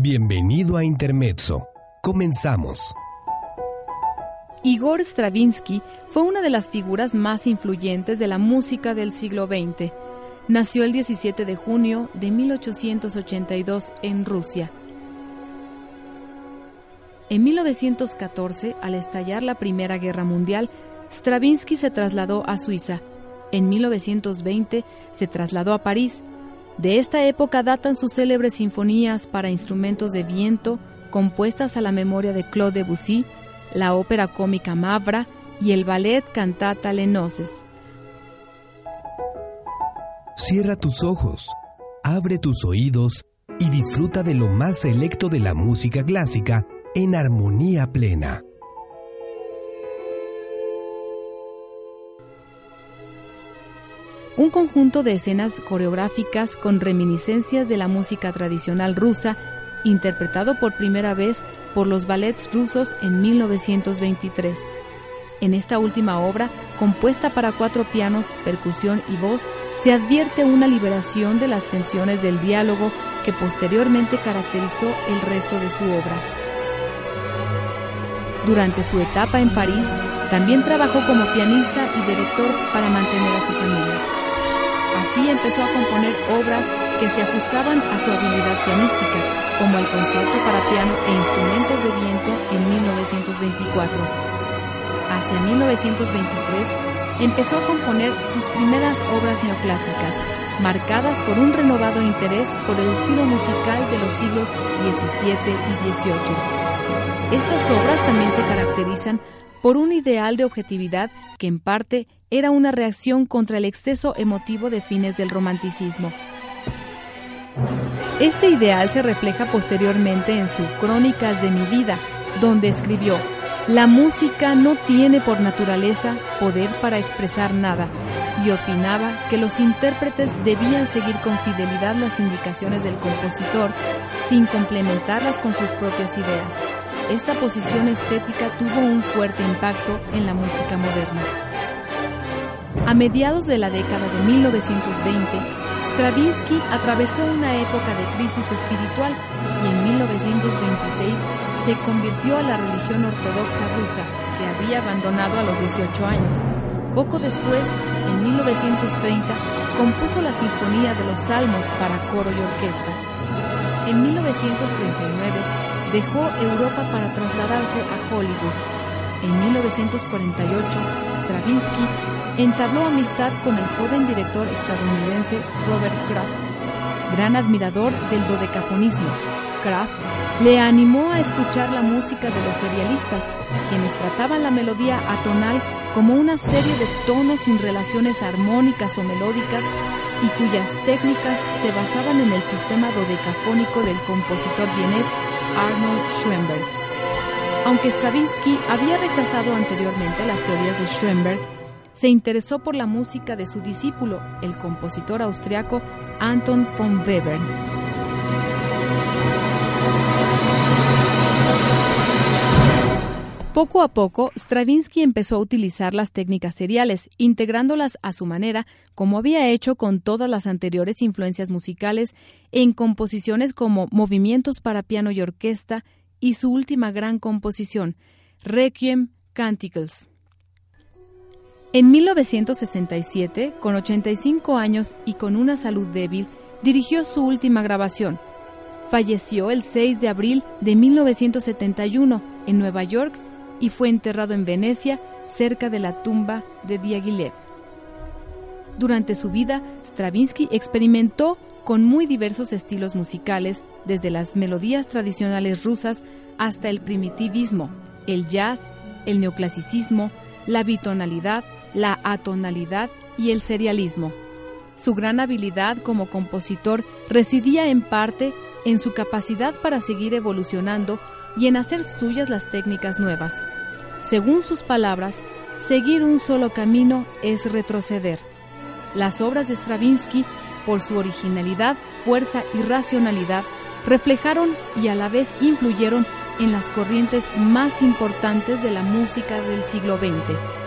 Bienvenido a Intermezzo. Comenzamos. Igor Stravinsky fue una de las figuras más influyentes de la música del siglo XX. Nació el 17 de junio de 1882 en Rusia. En 1914, al estallar la Primera Guerra Mundial, Stravinsky se trasladó a Suiza. En 1920 se trasladó a París de esta época datan sus célebres sinfonías para instrumentos de viento, compuestas a la memoria de Claude Debussy, la ópera cómica Mavra y el ballet Cantata Lenoces. Cierra tus ojos, abre tus oídos y disfruta de lo más selecto de la música clásica en armonía plena. Un conjunto de escenas coreográficas con reminiscencias de la música tradicional rusa, interpretado por primera vez por los ballets rusos en 1923. En esta última obra, compuesta para cuatro pianos, percusión y voz, se advierte una liberación de las tensiones del diálogo que posteriormente caracterizó el resto de su obra. Durante su etapa en París, también trabajó como pianista y director para mantener a su familia. Así empezó a componer obras que se ajustaban a su habilidad pianística, como el concierto para piano e instrumentos de viento en 1924. Hacia 1923 empezó a componer sus primeras obras neoclásicas, marcadas por un renovado interés por el estilo musical de los siglos XVII y XVIII. Estas obras también se caracterizan por un ideal de objetividad que en parte era una reacción contra el exceso emotivo de fines del romanticismo. Este ideal se refleja posteriormente en su Crónicas de mi vida, donde escribió, La música no tiene por naturaleza poder para expresar nada, y opinaba que los intérpretes debían seguir con fidelidad las indicaciones del compositor, sin complementarlas con sus propias ideas. Esta posición estética tuvo un fuerte impacto en la música moderna. A mediados de la década de 1920, Stravinsky atravesó una época de crisis espiritual y en 1926 se convirtió a la religión ortodoxa rusa, que había abandonado a los 18 años. Poco después, en 1930, compuso la Sinfonía de los Salmos para coro y orquesta. En 1939, dejó Europa para trasladarse a Hollywood. En 1948, Stravinsky entabló amistad con el joven director estadounidense Robert Kraft, gran admirador del dodecafonismo. Kraft le animó a escuchar la música de los serialistas, quienes trataban la melodía atonal como una serie de tonos sin relaciones armónicas o melódicas y cuyas técnicas se basaban en el sistema dodecafónico del compositor vienés Arnold Schoenberg. Aunque Stravinsky había rechazado anteriormente las teorías de Schoenberg, se interesó por la música de su discípulo, el compositor austriaco Anton von Webern. Poco a poco, Stravinsky empezó a utilizar las técnicas seriales, integrándolas a su manera, como había hecho con todas las anteriores influencias musicales, en composiciones como Movimientos para piano y orquesta y su última gran composición, Requiem Canticles. En 1967, con 85 años y con una salud débil, dirigió su última grabación. Falleció el 6 de abril de 1971 en Nueva York y fue enterrado en Venecia, cerca de la tumba de Diaghilev. Durante su vida, Stravinsky experimentó con muy diversos estilos musicales, desde las melodías tradicionales rusas hasta el primitivismo, el jazz, el neoclasicismo, la bitonalidad, la atonalidad y el serialismo. Su gran habilidad como compositor residía en parte en su capacidad para seguir evolucionando y en hacer suyas las técnicas nuevas. Según sus palabras, seguir un solo camino es retroceder. Las obras de Stravinsky, por su originalidad, fuerza y racionalidad, reflejaron y a la vez influyeron en las corrientes más importantes de la música del siglo XX.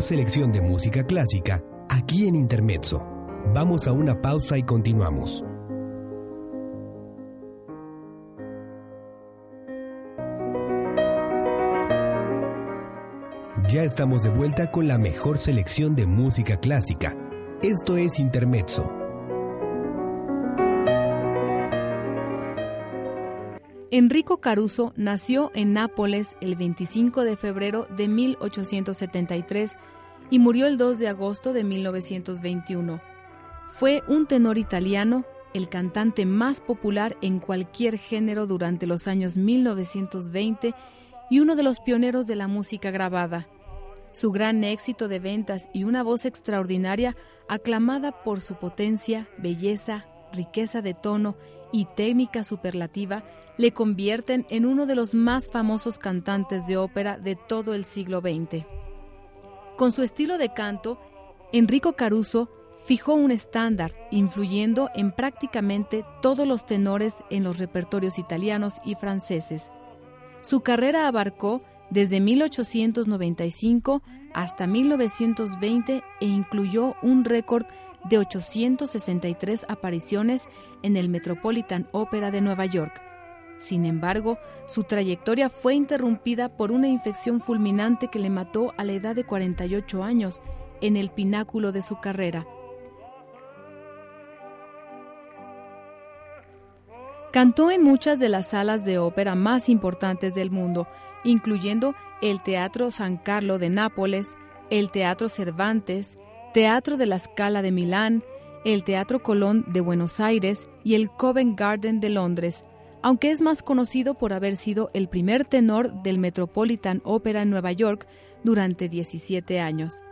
Selección de música clásica aquí en Intermezzo. Vamos a una pausa y continuamos. Ya estamos de vuelta con la mejor selección de música clásica. Esto es Intermezzo. Enrico Caruso nació en Nápoles el 25 de febrero de 1873 y murió el 2 de agosto de 1921. Fue un tenor italiano, el cantante más popular en cualquier género durante los años 1920 y uno de los pioneros de la música grabada. Su gran éxito de ventas y una voz extraordinaria, aclamada por su potencia, belleza, riqueza de tono y técnica superlativa, le convierten en uno de los más famosos cantantes de ópera de todo el siglo XX. Con su estilo de canto, Enrico Caruso fijó un estándar, influyendo en prácticamente todos los tenores en los repertorios italianos y franceses. Su carrera abarcó desde 1895 hasta 1920 e incluyó un récord de 863 apariciones en el Metropolitan Opera de Nueva York. Sin embargo, su trayectoria fue interrumpida por una infección fulminante que le mató a la edad de 48 años, en el pináculo de su carrera. Cantó en muchas de las salas de ópera más importantes del mundo, incluyendo el Teatro San Carlo de Nápoles, el Teatro Cervantes, Teatro de la Scala de Milán, el Teatro Colón de Buenos Aires y el Covent Garden de Londres, aunque es más conocido por haber sido el primer tenor del Metropolitan Opera en Nueva York durante 17 años.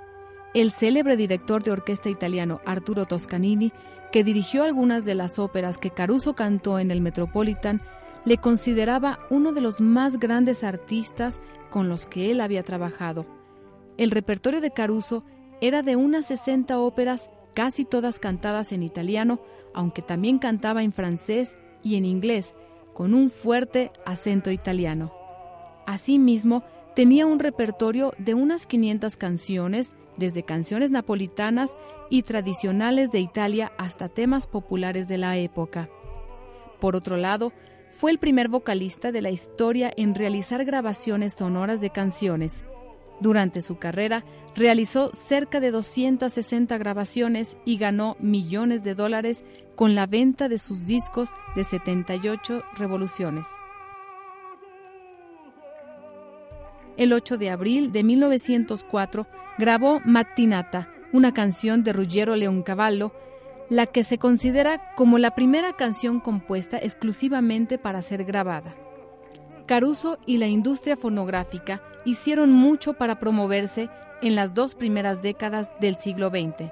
El célebre director de orquesta italiano Arturo Toscanini, que dirigió algunas de las óperas que Caruso cantó en el Metropolitan, le consideraba uno de los más grandes artistas con los que él había trabajado. El repertorio de Caruso era de unas 60 óperas, casi todas cantadas en italiano, aunque también cantaba en francés y en inglés, con un fuerte acento italiano. Asimismo, tenía un repertorio de unas 500 canciones, desde canciones napolitanas y tradicionales de Italia hasta temas populares de la época. Por otro lado, fue el primer vocalista de la historia en realizar grabaciones sonoras de canciones. Durante su carrera realizó cerca de 260 grabaciones y ganó millones de dólares con la venta de sus discos de 78 revoluciones. El 8 de abril de 1904 grabó Mattinata, una canción de Ruggiero Leoncavallo, la que se considera como la primera canción compuesta exclusivamente para ser grabada. Caruso y la industria fonográfica hicieron mucho para promoverse en las dos primeras décadas del siglo XX.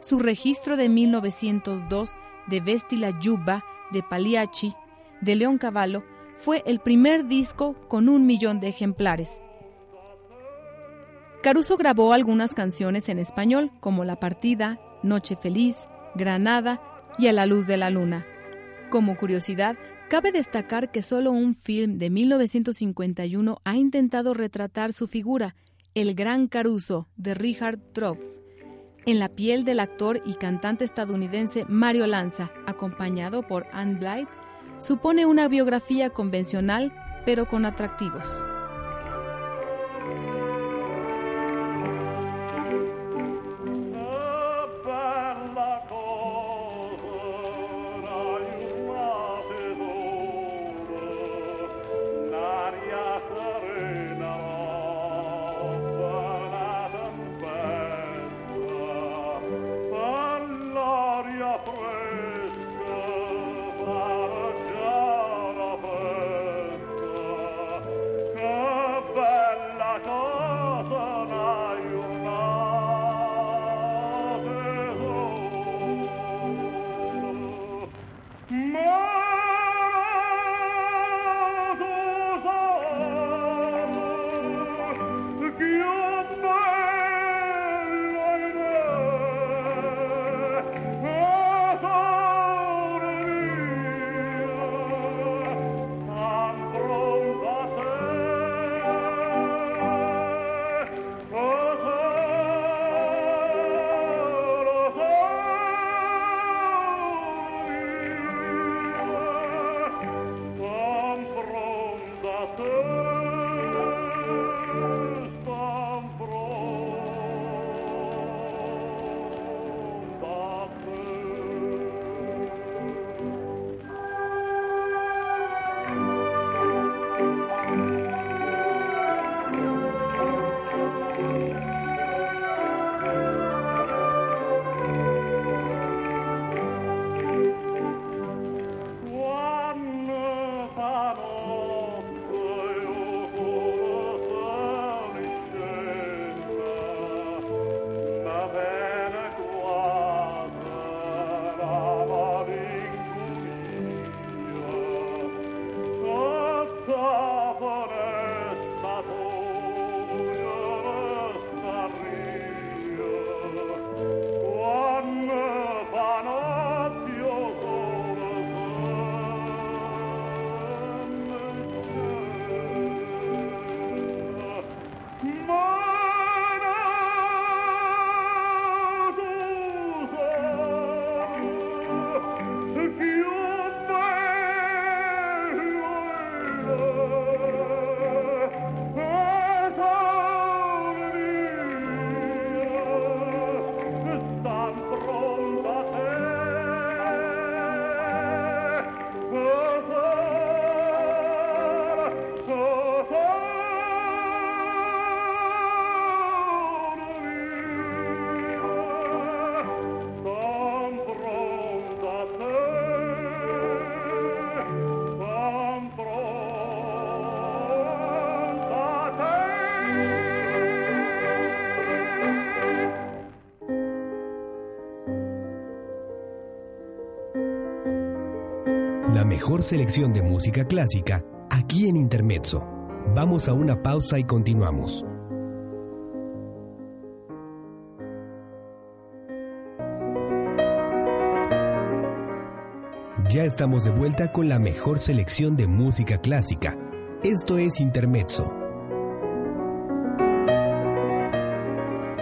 Su registro de 1902 de Vesti la Giubba de Pagliacci de León Cavallo fue el primer disco con un millón de ejemplares. Caruso grabó algunas canciones en español como La Partida, Noche Feliz, Granada y A la Luz de la Luna. Como curiosidad, Cabe destacar que solo un film de 1951 ha intentado retratar su figura, El Gran Caruso, de Richard Trott, en la piel del actor y cantante estadounidense Mario Lanza, acompañado por Anne Blythe, supone una biografía convencional pero con atractivos. Selección de música clásica aquí en Intermezzo. Vamos a una pausa y continuamos. Ya estamos de vuelta con la mejor selección de música clásica. Esto es Intermezzo.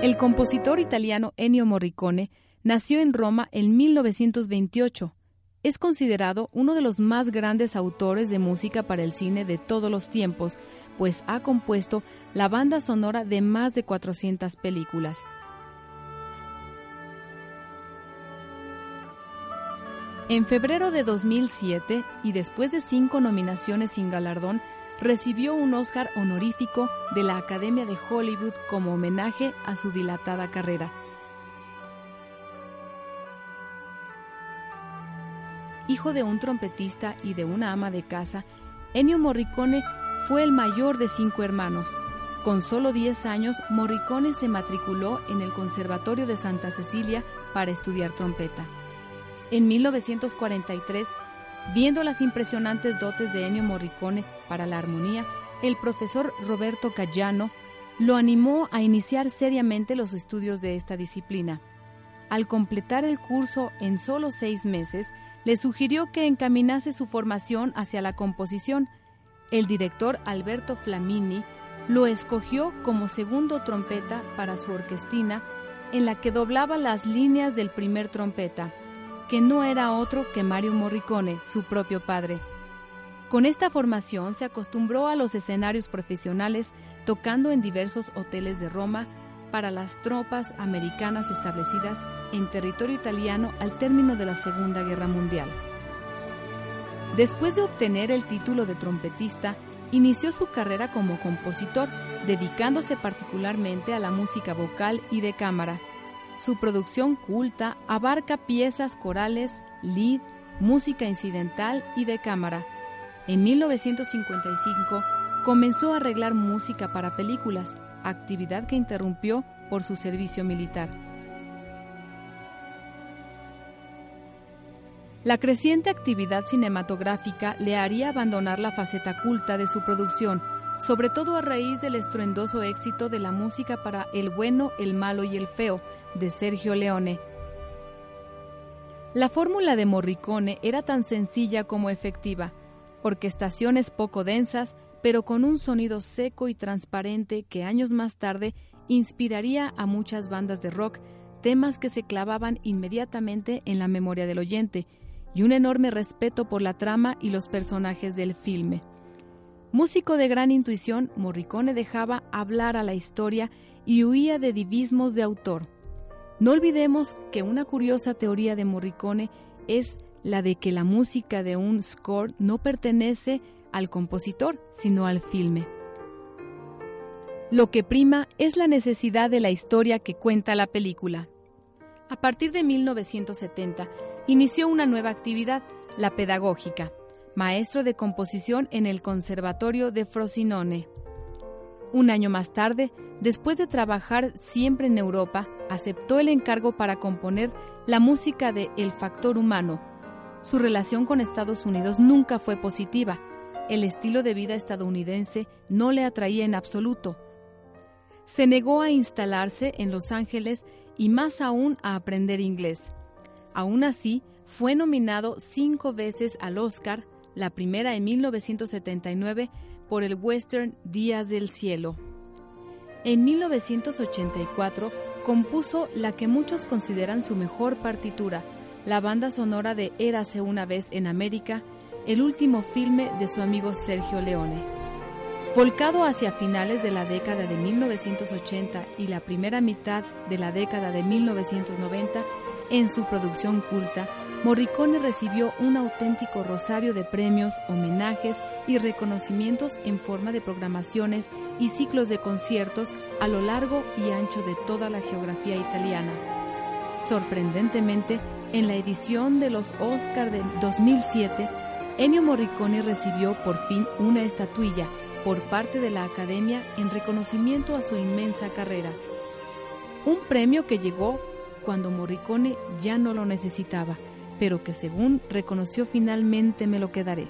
El compositor italiano Ennio Morricone nació en Roma en 1928. Es considerado uno de los más grandes autores de música para el cine de todos los tiempos, pues ha compuesto la banda sonora de más de 400 películas. En febrero de 2007, y después de cinco nominaciones sin galardón, recibió un Oscar honorífico de la Academia de Hollywood como homenaje a su dilatada carrera. Hijo de un trompetista y de una ama de casa, Ennio Morricone fue el mayor de cinco hermanos. Con solo 10 años, Morricone se matriculó en el Conservatorio de Santa Cecilia para estudiar trompeta. En 1943, viendo las impresionantes dotes de Ennio Morricone para la armonía, el profesor Roberto Cayano lo animó a iniciar seriamente los estudios de esta disciplina. Al completar el curso en solo seis meses, le sugirió que encaminase su formación hacia la composición. El director Alberto Flamini lo escogió como segundo trompeta para su orquestina, en la que doblaba las líneas del primer trompeta que no era otro que Mario Morricone, su propio padre. Con esta formación se acostumbró a los escenarios profesionales tocando en diversos hoteles de Roma para las tropas americanas establecidas en territorio italiano al término de la Segunda Guerra Mundial. Después de obtener el título de trompetista, inició su carrera como compositor, dedicándose particularmente a la música vocal y de cámara, su producción culta abarca piezas corales, lead, música incidental y de cámara. En 1955 comenzó a arreglar música para películas, actividad que interrumpió por su servicio militar. La creciente actividad cinematográfica le haría abandonar la faceta culta de su producción, sobre todo a raíz del estruendoso éxito de la música para El bueno, el malo y el feo de Sergio Leone. La fórmula de Morricone era tan sencilla como efectiva, orquestaciones poco densas, pero con un sonido seco y transparente que años más tarde inspiraría a muchas bandas de rock, temas que se clavaban inmediatamente en la memoria del oyente, y un enorme respeto por la trama y los personajes del filme. Músico de gran intuición, Morricone dejaba hablar a la historia y huía de divismos de autor. No olvidemos que una curiosa teoría de Morricone es la de que la música de un score no pertenece al compositor, sino al filme. Lo que prima es la necesidad de la historia que cuenta la película. A partir de 1970, inició una nueva actividad, la pedagógica maestro de composición en el Conservatorio de Frosinone. Un año más tarde, después de trabajar siempre en Europa, aceptó el encargo para componer la música de El Factor Humano. Su relación con Estados Unidos nunca fue positiva. El estilo de vida estadounidense no le atraía en absoluto. Se negó a instalarse en Los Ángeles y más aún a aprender inglés. Aún así, fue nominado cinco veces al Oscar la primera en 1979 por el western Días del Cielo. En 1984 compuso la que muchos consideran su mejor partitura, la banda sonora de Érase una vez en América, el último filme de su amigo Sergio Leone. Volcado hacia finales de la década de 1980 y la primera mitad de la década de 1990, en su producción culta, Morricone recibió un auténtico rosario de premios, homenajes y reconocimientos en forma de programaciones y ciclos de conciertos a lo largo y ancho de toda la geografía italiana. Sorprendentemente, en la edición de los Oscar del 2007, Ennio Morricone recibió por fin una estatuilla por parte de la Academia en reconocimiento a su inmensa carrera. Un premio que llegó cuando Morricone ya no lo necesitaba pero que según reconoció finalmente me lo quedaré.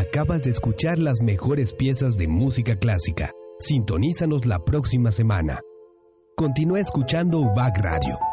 Acabas de escuchar las mejores piezas de música clásica. Sintonízanos la próxima semana. Continúa escuchando UBAC Radio